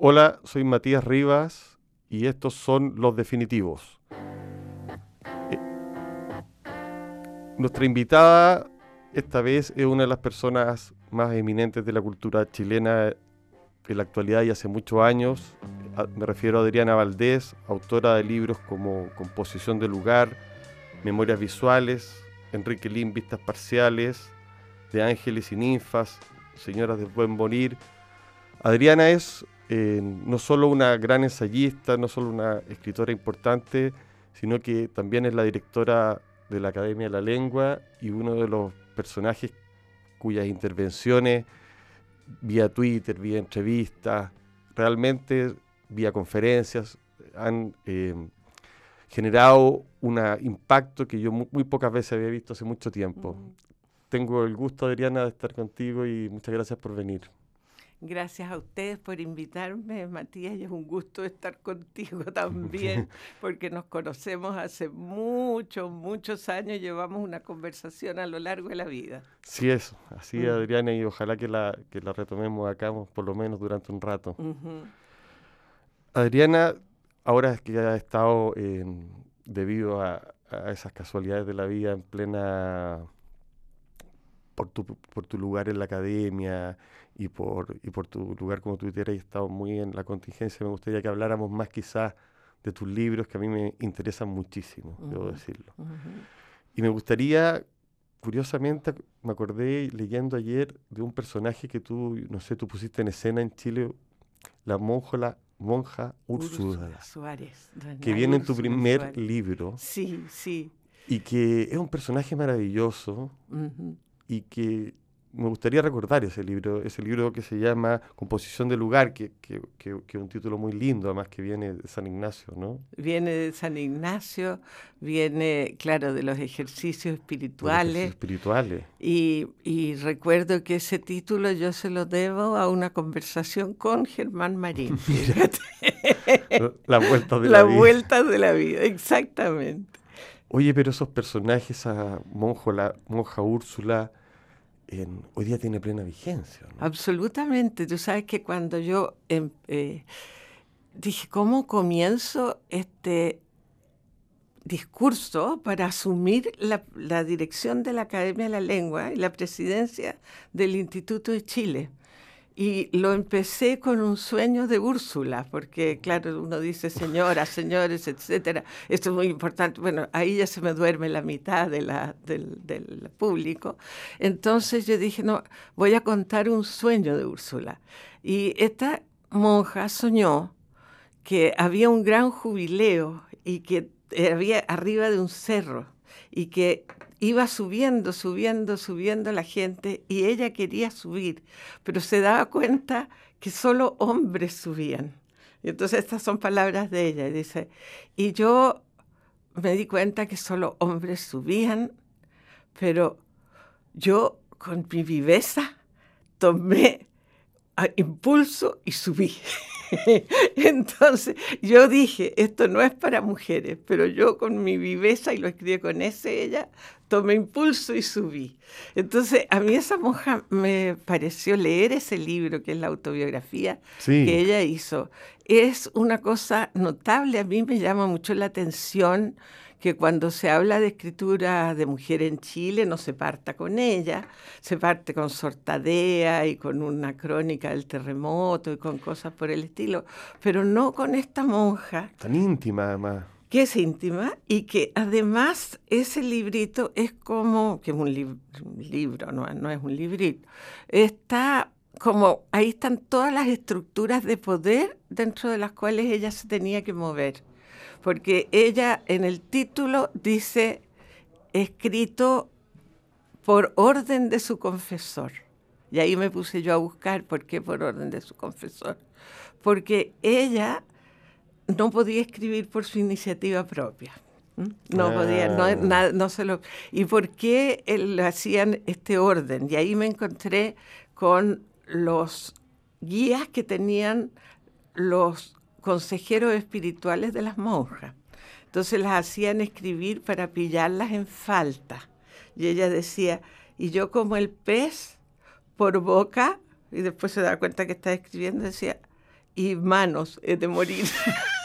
Hola, soy Matías Rivas y estos son los definitivos. Eh, nuestra invitada esta vez es una de las personas más eminentes de la cultura chilena en la actualidad y hace muchos años. Me refiero a Adriana Valdés, autora de libros como Composición del lugar, Memorias visuales, Enrique Lin, Vistas parciales, de Ángeles y Ninfas, Señoras de Buen Bonir. Adriana es eh, no solo una gran ensayista, no solo una escritora importante, sino que también es la directora de la Academia de la Lengua y uno de los personajes cuyas intervenciones vía Twitter, vía entrevistas, realmente vía conferencias, han eh, generado un impacto que yo muy, pocas veces había visto hace mucho tiempo. Tengo el gusto, Adriana, de estar contigo y muchas gracias por venir. Gracias a ustedes por invitarme, Matías, y es un gusto estar contigo también, porque nos conocemos hace muchos, muchos años, llevamos una conversación a lo largo de la vida. Sí, eso, así. Adriana, y ojalá que la, que la retomemos acá, por lo menos durante un rato. Adriana, ahora es que ha estado debido a, esas casualidades de la vida en plena por tu, por tu lugar en la academia y por, y por tu lugar como tuitera y estado muy en la contingencia, me gustaría que habláramos más quizás de tus libros que a mí me interesan muchísimo, debo decirlo. Y me gustaría, curiosamente, me acordé leyendo ayer de un personaje que tú, no sé, tú pusiste en escena en Chile, la monja, monja Úrsula, Suárez, que viene en tu primer libro. Sí, sí. Y que es un personaje maravilloso y que me gustaría recordar ese libro, ese libro que se llama Composición del lugar, que, que, que, es un título muy lindo, además que viene de San Ignacio, ¿no? Viene de San Ignacio, viene, claro, de los ejercicios espirituales. espirituales. Y, y, recuerdo que ese título yo se lo debo a una conversación con Germán Marín. la vuelta de la, vida. La vuelta de la vida, exactamente. Oye, pero esos personajes, a monjo, la monja Úrsula, hoy día tiene plena vigencia. Absolutamente. Tú sabes que cuando yo em, eh, dije, ¿cómo comienzo este discurso para asumir la, la, dirección de la Academia de la Lengua y la presidencia del Instituto de Chile? Y lo empecé con un sueño de Úrsula, porque claro, uno dice señoras, señores, etcétera. Esto es muy importante. Bueno, ahí ya se me duerme la mitad de la, del, del, público. Entonces yo dije, no, voy a contar un sueño de Úrsula. Y esta monja soñó que había un gran jubileo y que había arriba de un cerro y que iba subiendo, subiendo, subiendo la gente y ella quería subir, pero se daba cuenta que solo hombres subían. Y entonces estas son palabras de ella. dice, y yo me di cuenta que solo hombres subían, pero yo con mi viveza tomé impulso y subí. Entonces yo dije, esto no es para mujeres, pero yo con mi viveza, y lo escribí con ese ella, tomé impulso y subí. Entonces a mí esa monja me pareció leer ese libro, que es la autobiografía que ella hizo. Es una cosa notable, a mí me llama mucho la atención que cuando se habla de escritura de mujer en Chile no se parta con ella, se parte con Sortadea y con una crónica del terremoto y con cosas por el estilo, pero no con esta monja. Tan íntima además. Que es íntima y que además ese librito es como, que es un, libro, no, no es un librito, está como ahí están todas las estructuras de poder dentro de las cuales ella se tenía que mover porque ella en el título dice escrito por orden de su confesor. Y ahí me puse yo a buscar por qué por orden de su confesor. Porque ella no podía escribir por su iniciativa propia. No podía, no, ah. no se lo... ¿Y por qué le hacían este orden? Y ahí me encontré con los guías que tenían los consejeros espirituales de las monjas. Entonces las hacían escribir para pillarlas en falta. Y ella decía, y yo como el pez por boca, y después se da cuenta que está escribiendo, decía, y manos he de morir.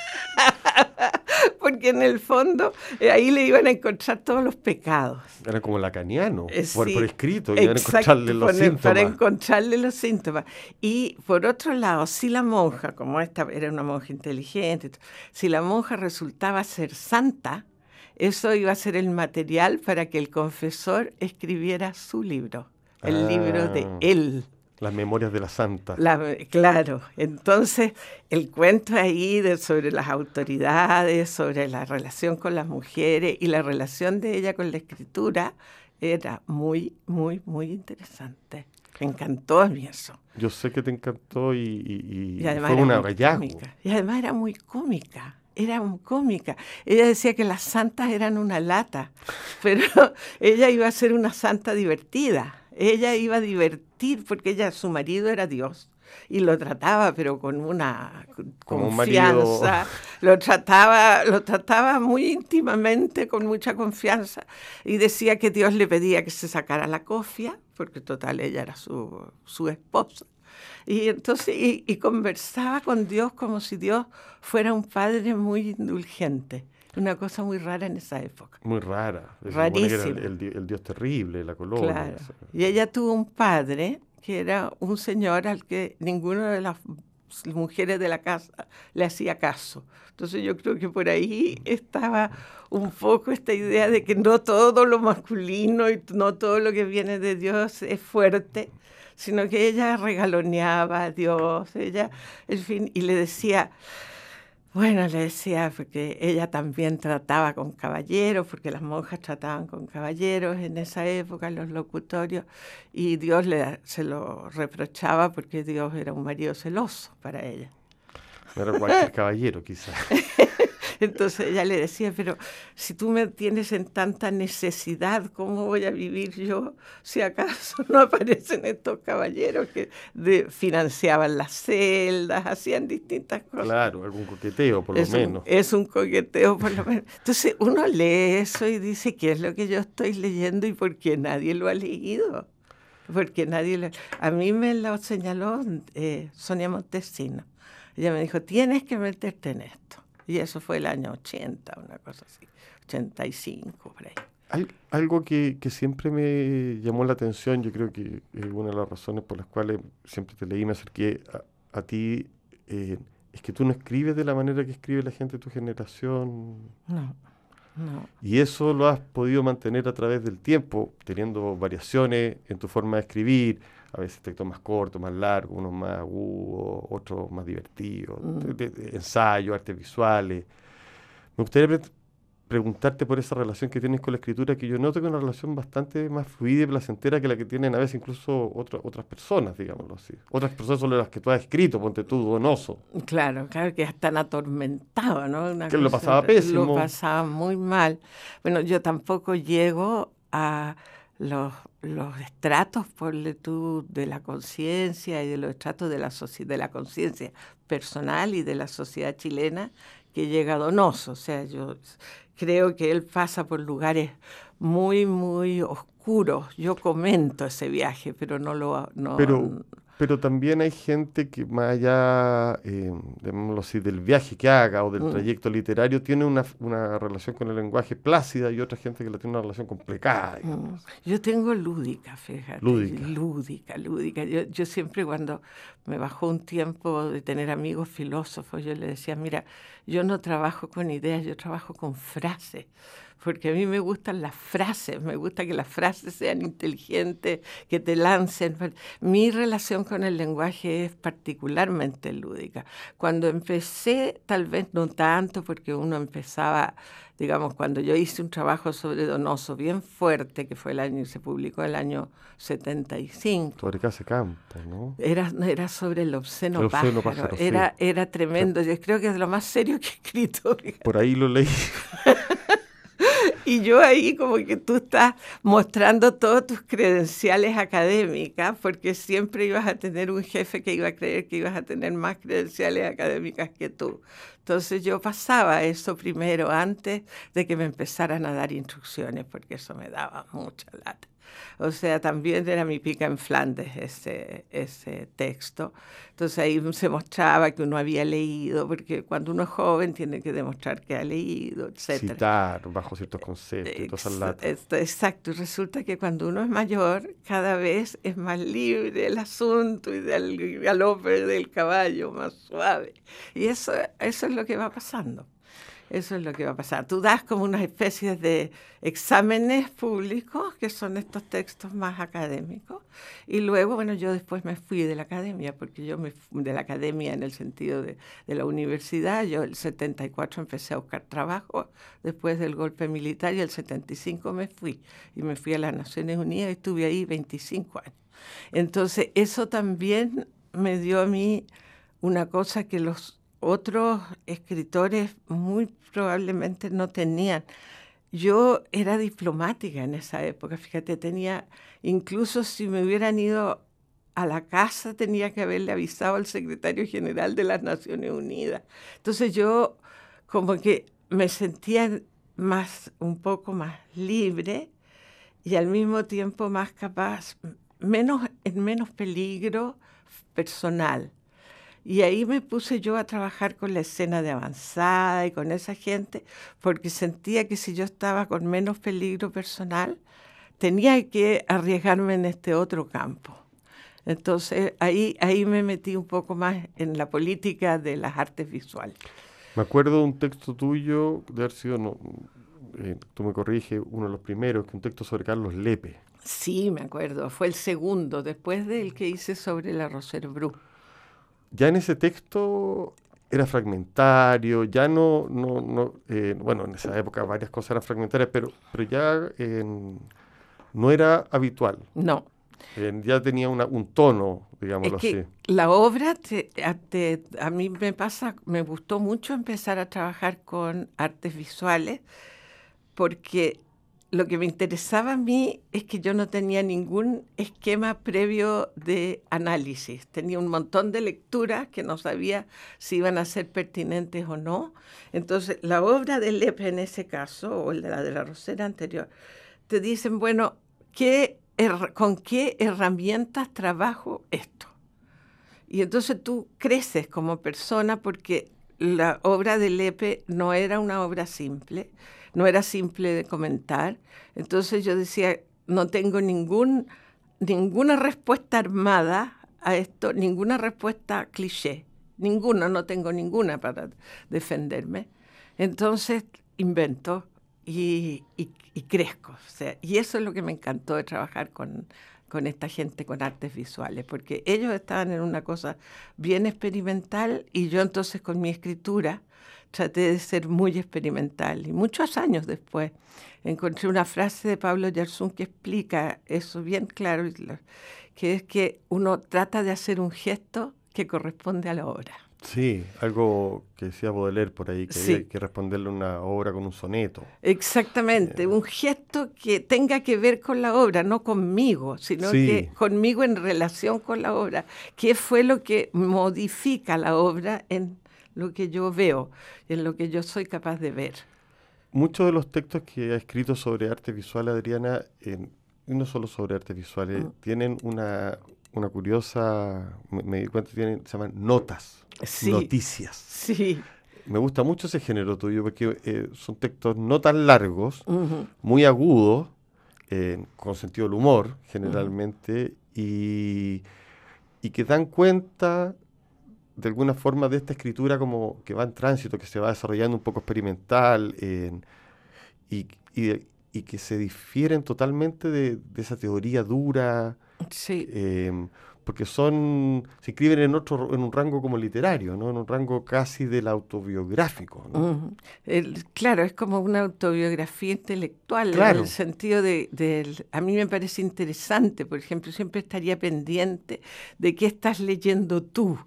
Porque en el fondo eh, ahí le iban a encontrar todos los pecados. Era como lacaniano, Eh, por, sí, por escrito, iban a encontrarle los poner- Para síntomas. encontrarle los síntomas. Y por otro lado, si la monja, como esta era una monja inteligente, si la monja resultaba ser santa, eso iba a ser el material para que el confesor escribiera su libro, el libro de Ah. él. Las memorias de la santa. La- claro, entonces el cuento ahí de, sobre las autoridades, sobre la relación con las mujeres y la relación de ella con la escritura era muy, muy, muy interesante. Me encantó a mí eso. Yo sé que te encantó y, y- y Y además fue era un muy hallazgo. cómica. Y además era muy cómica. Era muy cómica. Ella decía que las santas eran una lata, pero ella iba a ser una santa divertida. Ella iba a divertir porque ella, su marido era Dios y lo trataba, pero con una Como un marido. confianza. Lo trataba, lo trataba muy íntimamente, con mucha confianza, y decía que Dios le pedía que se sacara la cofia, porque total ella era su, su esposa. Y entonces, y, y conversaba con Dios como si Dios fuera un padre muy indulgente. Una cosa muy rara en esa época. Muy rara. El, Rarísima. el di- el dios terrible, la colonia. Claro. Y ella tuvo un padre que era un señor al que ninguna de las mujeres de la casa le hacía caso. Entonces yo creo que por ahí estaba un poco esta idea de que no todo lo masculino y no todo lo que viene de Dios es fuerte, sino que ella regaloneaba a Dios, ella, en fin, y le decía, bueno, le decía, porque ella también trataba con caballeros, porque las monjas trataban con caballeros en esa época, en los locutorios, y Dios le, se lo reprochaba porque Dios era un marido celoso para ella. No era cualquier caballero, quizás. Entonces ella le decía, pero si tú me tienes en tanta necesidad, ¿cómo voy a vivir yo si acaso no aparecen estos caballeros que de- financiaban las celdas, hacían distintas cosas? Claro, algún coqueteo, por lo un- menos. es un coqueteo, por lo menos. Entonces uno lee eso y dice, ¿qué es lo que yo estoy leyendo y por qué nadie lo ha leído? Porque nadie lo... A mí me lo señaló eh, Sonia Montesino. Ella me dijo, tienes que meterte en esto. Y eso fue el año 80, una cosa así, 85, por ahí. Al- algo que, que siempre me llamó la atención, yo creo que es una de las razones por las cuales siempre te leí y me acerqué a, a ti, eh, es que tú no escribes de la manera que escribe la gente de tu generación. No, no. Y eso lo has podido mantener a través del tiempo, teniendo variaciones en tu forma de escribir, a veces textos más cortos, más largos, unos más agudos, otros más divertidos, Mm. ensayos, artes visuales. Me gustaría pre- preguntarte por esa relación que tienes con la escritura, que yo noto que es una relación bastante más fluida y placentera que la que tienen a veces incluso otra- otras personas, digámoslo así. Otras personas son las que tú has escrito, ponte tú, Donoso. Claro, claro que están atormentados, ¿no? Una Que lo pasaba pésimo. Lo pasaba muy mal. Bueno, yo tampoco llego a los, los estratos, ponle tú, de la conciencia y de los estratos de la, de la conciencia personal y de la sociedad chilena que llega Donoso. O sea, yo creo que él pasa por lugares muy, muy oscuros. Yo comento ese viaje, pero no lo... No, Pero, pero también hay gente que más allá, eh, así, del viaje que haga o del Mm. trayecto literario, tiene una, una relación con el lenguaje plácida y otra gente que la tiene una relación complicada. Mm. Yo tengo lúdica, fíjate. Lúdica. Lúdica, lúdica. Yo, yo siempre cuando me bajó un tiempo de tener amigos filósofos, yo le decía, mira, yo no trabajo con ideas, yo trabajo con frases. Porque a mí me gustan las frases, me gusta que las frases sean inteligentes, que te lancen. Mi relación con el lenguaje es particularmente lúdica. Cuando empecé, tal vez no tanto, porque uno empezaba, digamos, cuando yo hice un trabajo sobre Donoso bien fuerte, que fue el año, se publicó el año 75, Sobre Casa Campo, ¿no? era, era sobre el obsceno, El obsceno pájaro. pájaro, sí. era, era tremendo. Yo creo que es lo más serio que he escrito. Por ahí lo leí. Y yo ahí como que tú estás mostrando todos tus credenciales académicas, porque siempre ibas a tener un jefe que iba a creer que ibas a tener más credenciales académicas que tú. Entonces yo pasaba eso primero antes de que me empezaran a dar instrucciones, porque eso me daba mucha lata. O sea, también era mi pica en Flandes ese, ese texto. Entonces ahí se mostraba que uno había leído, porque cuando uno es joven tiene que demostrar que ha leído, etc. Citar bajo ciertos conceptos. Ex exacto, y resulta que cuando uno es mayor, cada vez es más libre el asunto y del galope del caballo más suave. Y eso, eso es lo que va pasando. Eso es lo que va a pasar. Tú das como unas especies de exámenes públicos, que son estos textos más académicos, y luego, bueno, yo después me fui de la academia, porque yo me fui de la academia en el sentido de, de la universidad, yo el 74 empecé a buscar trabajo después del golpe militar y el 75 me fui, y me fui a las Naciones Unidas y estuve ahí 25 años. Entonces, eso también me dio a mí una cosa que los otros escritores muy probablemente no tenían. Yo era diplomática en esa época, fíjate, tenía, incluso si me hubieran ido a la casa, tenía que haberle avisado al secretario general de las Naciones Unidas. Entonces yo como que me sentía más, un poco más libre y al mismo tiempo más capaz, menos, en menos peligro personal. Y ahí me puse yo a trabajar con la escena de avanzada y con esa gente, porque sentía que si yo estaba con menos peligro personal, tenía que arriesgarme en este otro campo. Entonces ahí, ahí me metí un poco más en la política de las artes visuales. Me acuerdo de un texto tuyo, de haber sido, no, eh, tú me corriges, uno de los primeros, que un texto sobre Carlos Lepe. Sí, me acuerdo, fue el segundo, después del que hice sobre la Roser Bru ya en ese texto era fragmentario, ya no, no, no eh, bueno, en esa época varias cosas eran fragmentarias, pero, pero ya no era habitual. No. ya tenía una, un tono, digámoslo así. La obra, a mí me pasa, me gustó mucho empezar a trabajar con artes visuales, porque lo que me interesaba a mí es que yo no tenía ningún esquema previo de análisis. Tenía un montón de lecturas que no sabía si iban a ser pertinentes o no. Entonces, la obra de Lepe en ese caso, o la de la Rosera anterior, te dicen, bueno, ¿qué, ¿con qué herramientas trabajo esto? Y entonces tú creces como persona porque la obra de Lepe no era una obra simple no era simple de comentar. Entonces yo decía, no tengo ningún, ninguna respuesta armada a esto, ninguna respuesta cliché, ninguna, no tengo ninguna para defenderme. Entonces invento y, crezco. sea, y eso es lo que me encantó de trabajar con, con esta gente con artes visuales, porque ellos estaban en una cosa bien experimental y yo entonces con mi escritura traté de ser muy experimental. Y muchos años después encontré una frase de Pablo Yersun que explica eso bien claro, que es que uno trata de hacer un gesto que corresponde a la obra. Sí, algo que decía Baudelaire por ahí, que hay que responderle una obra con un soneto. Exactamente, eh. un gesto que tenga que ver con la obra, no conmigo, sino que conmigo en relación con la obra. ¿Qué fue lo que modifica la obra en lo que yo veo, en lo que yo soy capaz de ver. Muchos de los textos que ha escrito sobre arte visual, Adriana, y no solo sobre arte visuales, mm. tienen una, una curiosa, me, di cuenta, tienen, se llaman notas, noticias. Sí. Me gusta mucho ese género tuyo porque eh, son textos no tan largos, muy agudos, con sentido del humor generalmente, y, y que dan cuenta de alguna forma de esta escritura como que va en tránsito, que se va desarrollando un poco experimental y, que se difieren totalmente de, esa teoría dura. Sí. Em, porque son, se inscriben en otro, en un rango como literario, ¿no? En un rango casi del autobiográfico. claro, es como una autobiografía intelectual, en el sentido de, a mí me parece interesante, por ejemplo, siempre estaría pendiente de qué estás leyendo tú.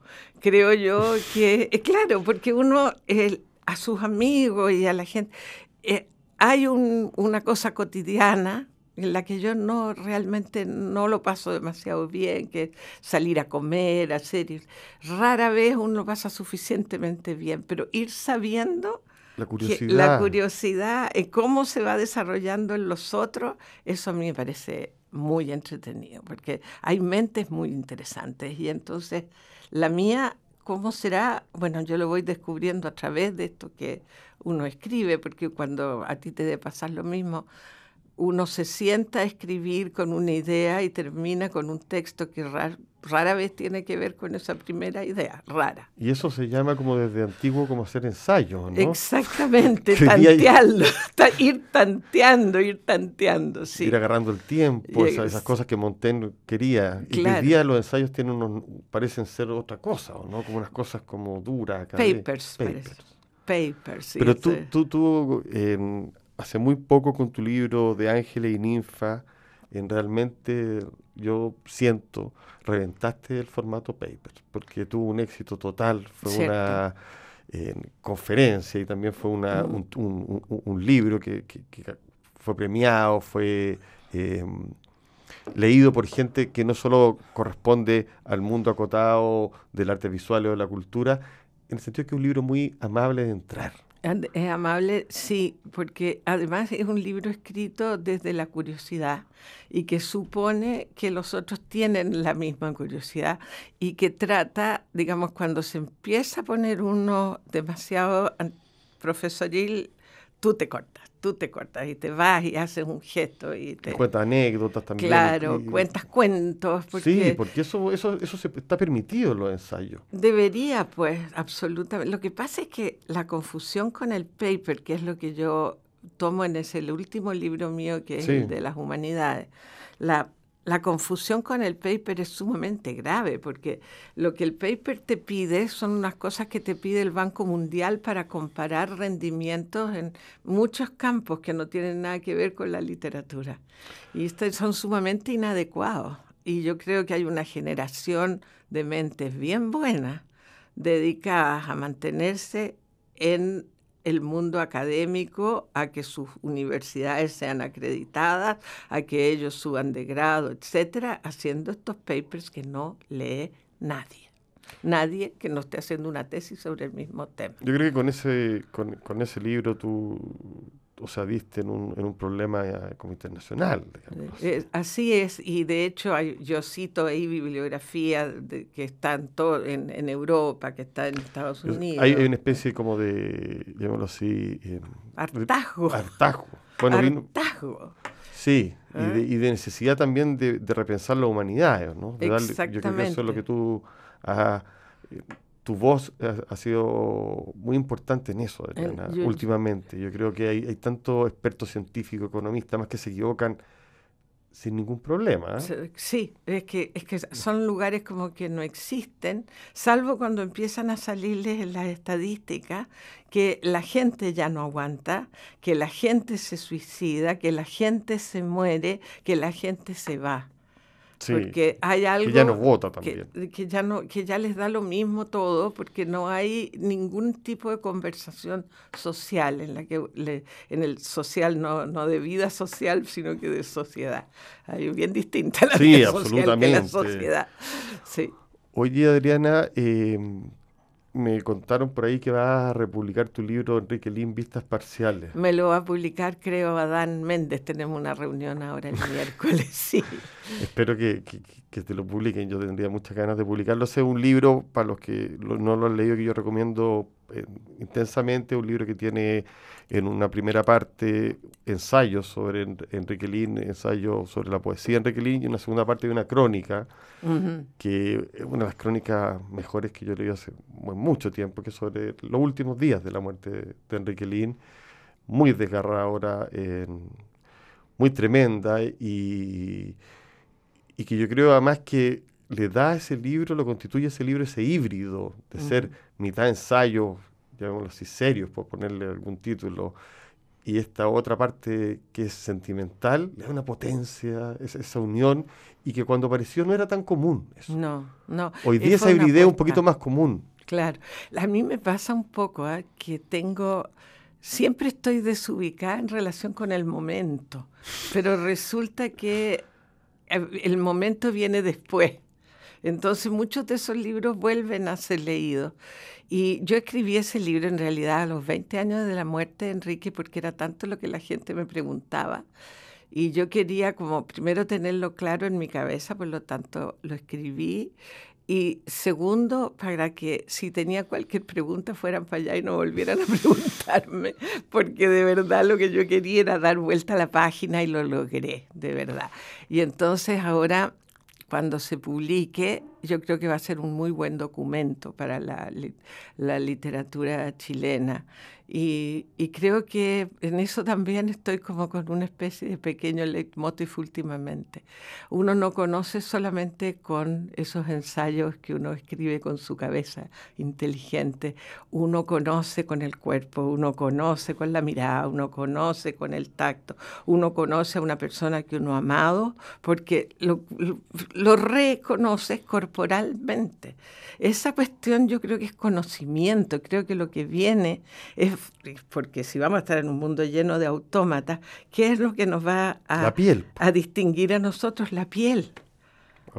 Creo yo que, eh, claro, porque uno, a sus amigos y a la gente, eh, hay una cosa cotidiana en la que yo no realmente no lo paso demasiado bien, que salir a comer, hacer, rara vez uno lo pasa suficientemente bien, pero ir sabiendo la curiosidad, la curiosidad. en cómo se va desarrollando en los otros, eso a mí me parece muy entretenido, porque hay mentes muy interesantes. Y entonces la mía, ¿cómo será? Bueno, yo lo voy descubriendo a través de esto que uno escribe, porque cuando a ti te debe pasar lo mismo, uno se sienta a escribir con una idea y termina con un texto que rara, vez tiene que ver con esa primera idea, rara. Y eso se llama como desde antiguo como hacer ensayo, ¿no? Exactamente, tantearlo, ir tanteando, ir tanteando, sí. Ir agarrando el tiempo, esas, cosas que Montaigne quería. Y hoy día los ensayos tienen unos, parecen ser otra cosa, ¿no? Como unas cosas como duras. Papers, papers. Papers, sí. Pero tú, tú, tú eh, hace muy poco con tu libro de Ángeles y Ninfa, en realmente yo siento, reventaste el formato paper, porque tuvo un éxito total, fue una conferencia y también fue una, mm. un, libro que, fue premiado, fue em, leído por gente que no solo corresponde al mundo acotado del arte visual o de la cultura, en el sentido que es un libro muy amable de entrar. Es amable, sí, porque además es un libro escrito desde la curiosidad y que supone que los otros tienen la misma curiosidad y que trata, digamos, cuando se empieza a poner uno demasiado profesoril, tú te cortas tú te cortas y te vas y haces un gesto y te... Cuentas anécdotas también. Claro, cuentas cuentos. Sí, porque eso, eso, eso se, está permitido en los ensayos. Debería, pues, absolutamente. Lo que pasa es que la confusión con el paper, que es lo que yo tomo en ese el último libro mío, que es el de las humanidades, la la confusión con el paper es sumamente grave porque lo que el paper te pide son unas cosas que te pide el Banco Mundial para comparar rendimientos en muchos campos que no tienen nada que ver con la literatura. Y estos son sumamente inadecuados. Y yo creo que hay una generación de mentes bien buenas dedicadas a mantenerse en el mundo académico a que sus universidades sean acreditadas, a que ellos suban de grado, etcétera, haciendo estos papers que no lee nadie. Nadie que no esté haciendo una tesis sobre el mismo tema. Yo creo que con ese, con, con ese libro tú o sea, diste en un, en un problema eh, como internacional. Eh, así es, y de hecho hay, yo cito ahí bibliografía de, que están todo en, en, Europa, que está en Estados Unidos. Hay, una especie como de, llamémoslo así... Eh, hartazgo. Hartazgo. Bueno, hartazgo. sí, y, de, ¿Ah? y, de, necesidad también de, de repensar la humanidad, ¿no? Exactamente. yo creo que eso es lo que tú has tu voz ha, sido muy importante en eso, Adriana, últimamente. Yo creo que hay, hay tantos expertos científicos, economistas, más que se equivocan sin ningún problema. ¿eh? Sí, es que, es que son lugares como que no existen, salvo cuando empiezan a salirles en las estadísticas que la gente ya no aguanta, que la gente se suicida, que la gente se muere, que la gente se va porque hay algo que ya no vota también. Que, ya no, que ya les da lo mismo todo, porque no hay ningún tipo de conversación social en la que en el social no, no de vida social, sino que de sociedad. Hay bien distinta la vida social que la sociedad. Sí. Hoy día, Adriana, eh, me contaron por ahí que vas a republicar tu libro, Enrique Lin, Vistas Parciales. Me lo va a publicar, creo, Adán Méndez. Tenemos una reunión ahora el miércoles, sí. Espero que, que, te lo publiquen. Yo tendría muchas ganas de publicarlo. Es un libro, para los que no lo han leído, que yo recomiendo intensamente. Un libro que tiene en una primera parte ensayos sobre Enrique Lin, ensayos sobre la poesía de Enrique Lin, y en una segunda parte de una crónica, que es una de las crónicas mejores que yo leí hace mucho tiempo, que es sobre los últimos días de la muerte de, Enrique Lin, muy desgarradora, muy tremenda, y, y que yo creo además que le da a ese libro, lo constituye ese libro, ese híbrido de ser mitad ensayo, llamémoslo así, serios, por ponerle algún título, y esta otra parte que es sentimental, le da una potencia, esa, unión, y que cuando apareció no era tan común. Eso. No, no. Hoy día esa hibridez es un poquito más común. Claro. A mí me pasa un poco ¿eh? que tengo siempre estoy desubicada en relación con el momento, pero resulta que eh, el momento viene después. Entonces muchos de esos libros vuelven a ser leídos. Y yo escribí ese libro en realidad a los 20 años de la muerte de Enrique porque era tanto lo que la gente me preguntaba Y yo quería como primero tenerlo claro en mi cabeza, por lo tanto lo escribí. Y segundo, para que si tenía cualquier pregunta fueran para allá y no volvieran a preguntarme, porque de verdad lo que yo quería era dar vuelta a la página y lo logré, de verdad. Y entonces ahora cuando se publique, yo creo que va a ser un muy buen documento para la, la literatura chilena. Y, creo que en eso también estoy como con una especie de pequeño leitmotiv últimamente. Uno no conoce solamente con esos ensayos que uno escribe con su cabeza inteligente, uno conoce con el cuerpo, uno conoce con la mirada, uno conoce con el tacto, uno conoce a una persona que uno ha amado porque lo, lo, lo reconoces corporalmente. Esa cuestión yo creo que es conocimiento, creo que lo que viene es porque si vamos a estar en un mundo lleno de autómatas, ¿qué es lo que nos va a, a distinguir a nosotros? La piel.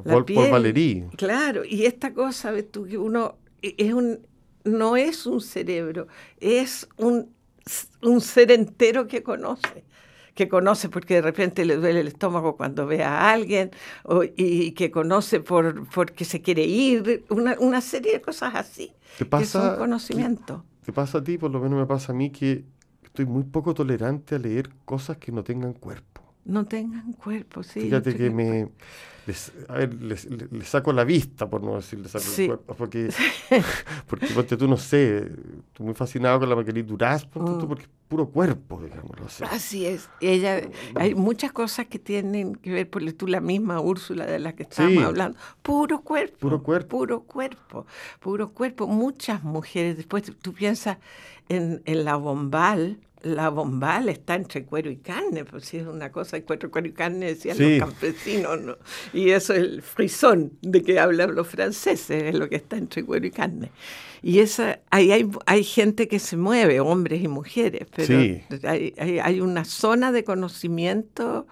La piel. Valerí. Claro, y esta cosa, ves tú, que uno e, es un, no es un cerebro, es un, un ser entero que conoce que conoce porque de repente le duele el estómago cuando ve a alguien, y que conoce por, porque se quiere ir, una, una serie de cosas así, pasa, que son conocimiento. ¿Te pasa a ti? Por lo menos me pasa a mí que estoy muy poco tolerante a leer cosas que no tengan cuerpo. No tengan cuerpo, sí. Fíjate que me... Les, a ver, les, saco la vista, por no decir le saco el cuerpo, porque, porque, tú no sé, estoy muy fascinado con la Marguerite Duras, mm. porque es puro cuerpo, digámoslo así. Así es, ella, hay muchas cosas que tienen que ver, por tú la misma Úrsula de la que estábamos hablando, puro cuerpo, puro cuerpo, puro cuerpo, puro cuerpo, muchas mujeres, después tú piensas en, en la bombal, la bombal está entre cuero y carne, pues si es una cosa, cuero, cuero y carne decían los campesinos, ¿no? Y eso es el frisón de que hablan los franceses, es lo que está entre cuero y carne. Y esa, ahí hay, hay gente que se mueve, hombres y mujeres, pero hay, hay, una zona de conocimiento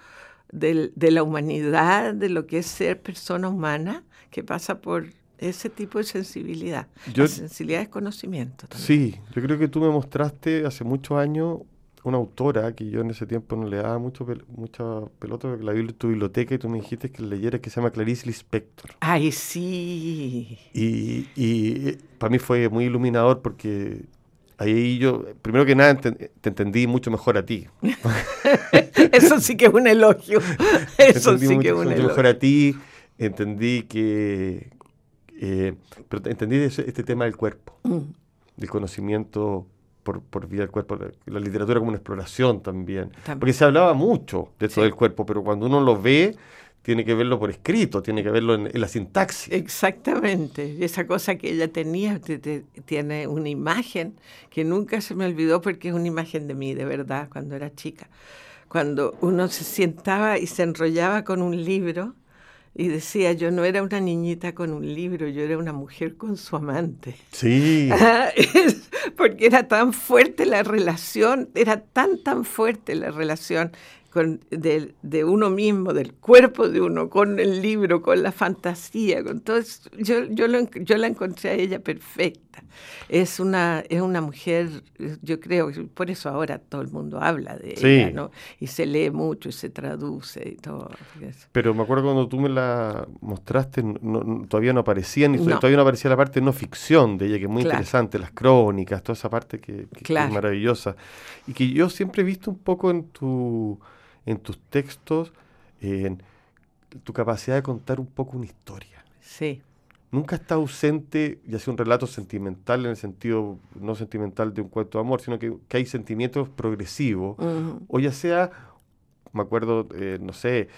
de, de la humanidad, de lo que es ser persona humana, que pasa por ese tipo de sensibilidad. la sensibilidad es conocimiento. También. Sí, yo creo que tú me mostraste hace muchos años una autora que yo en ese tiempo no le daba mucho mucha pelota porque la vi en tu biblioteca y tú me dijiste que leyera que se llama Clarice Lispector. Ay, sí. Y, y para mí fue muy iluminador porque ahí yo, primero que nada, te, entendí mucho mejor a ti. Eso sí que es un elogio. Eso sí que es un elogio. mejor a ti, entendí que, eh, pero entendí este tema del cuerpo, mm. del conocimiento por, por vía del cuerpo, la literatura como una exploración también. Porque se hablaba mucho de eso del cuerpo, pero cuando uno lo ve, tiene que verlo por escrito, tiene que verlo en, la sintaxis. Exactamente, esa cosa que ella tenía, tiene una imagen que nunca se me olvidó porque es una imagen de mí, de verdad, cuando era chica. Cuando uno se sentaba y se enrollaba con un libro, y decía, yo no era una niñita con un libro, yo era una mujer con su amante. Sí. porque era tan fuerte la relación, era tan, tan fuerte la relación de, uno mismo, del cuerpo de uno, con el libro, con la fantasía, con todo eso. Yo, yo, yo la encontré a ella perfecta. Es una, es una mujer, yo creo, por eso ahora todo el mundo habla de ella, ¿no? Y se lee mucho y se traduce y todo. Pero me acuerdo cuando tú me la mostraste, todavía no aparecía, ni todavía no aparecía la parte no ficción de ella, que es muy interesante, las crónicas, toda esa parte que, que es maravillosa. Y que yo siempre he visto un poco en tu en tus textos, en tu capacidad de contar un poco una historia. Sí. Nunca está ausente, ya sea un relato sentimental en el sentido no sentimental de un cuento de amor, sino que, hay sentimientos progresivos, o ya sea, me acuerdo, eh, no sé,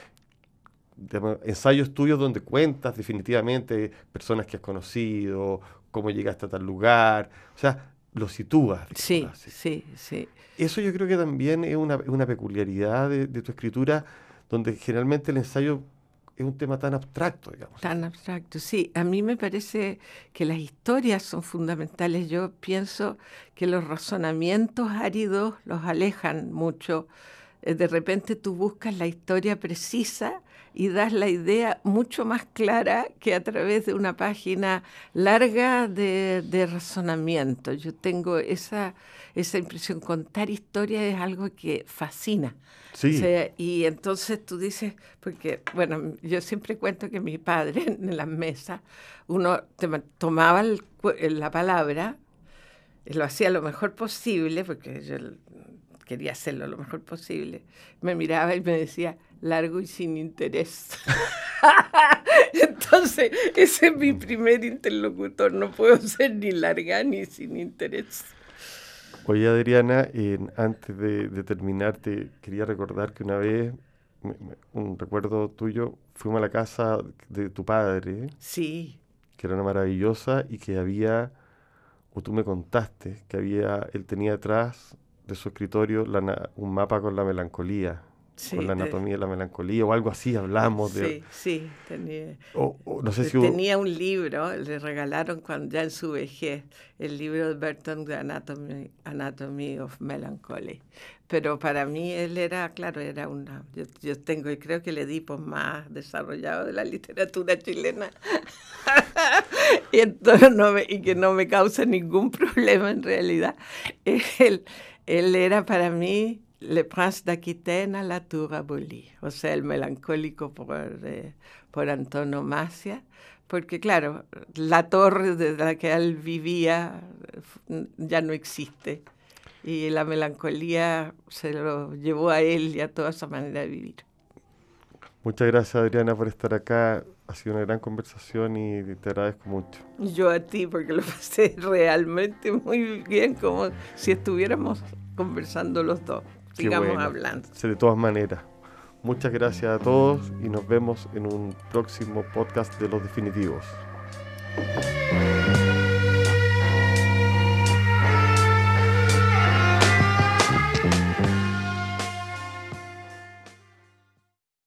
ensayos tuyos donde cuentas definitivamente personas que has conocido, cómo llegaste a tal lugar, o sea, lo sitúas. Sí, sí, sí. Eso yo creo que también es una, peculiaridad de, tu escritura, donde generalmente el ensayo es un tema tan abstracto, digamos. Tan abstracto, sí. A mí me parece que las historias son fundamentales. Yo pienso que los razonamientos áridos los alejan mucho. Eh, de repente tú buscas la historia precisa y das la idea mucho más clara que a través de una página larga de, razonamiento. Yo tengo esa, esa impresión, contar historias es algo que fascina. Sí. y entonces tú dices, porque, bueno, yo siempre cuento que mi padre en las mesas, uno tomaba la palabra, lo hacía lo mejor posible, porque yo quería hacerlo lo mejor posible, me miraba y me decía, largo y sin interés. Entonces, ese es mi primer interlocutor, no puedo ser ni larga ni sin interés. Oye, Adriana, antes de, terminar, te quería recordar que una vez, un recuerdo tuyo, fuimos a la casa de tu padre. Sí. Que era una maravillosa y que había, o tú me contaste, que había, él tenía detrás de su escritorio un mapa con la melancolía con la anatomía de la melancolía o algo así hablamos de sí sí tenía no sé si tenía un libro le regalaron cuando ya en su vejez el libro de Burton de Anatomy, Anatomy of Melancholy. Pero para mí él era claro era una yo, yo tengo y creo que el Edipo más desarrollado de la literatura chilena. Y entonces no me, y que no me causa ningún problema en realidad. Él él era para mí le Prince d'Aquitaine la Tour abolie, o sea, el melancólico por, eh, por antonomasia, porque claro, la torre desde la que él vivía ya no existe y la melancolía se lo llevó a él y a toda esa manera de vivir. Muchas gracias Adriana por estar acá. Ha sido una gran conversación y te agradezco mucho. Yo a ti porque lo pasé realmente muy bien, como si estuviéramos conversando los dos sigamos hablando. De todas maneras. Muchas gracias a todos y nos vemos en un próximo podcast de Los Definitivos.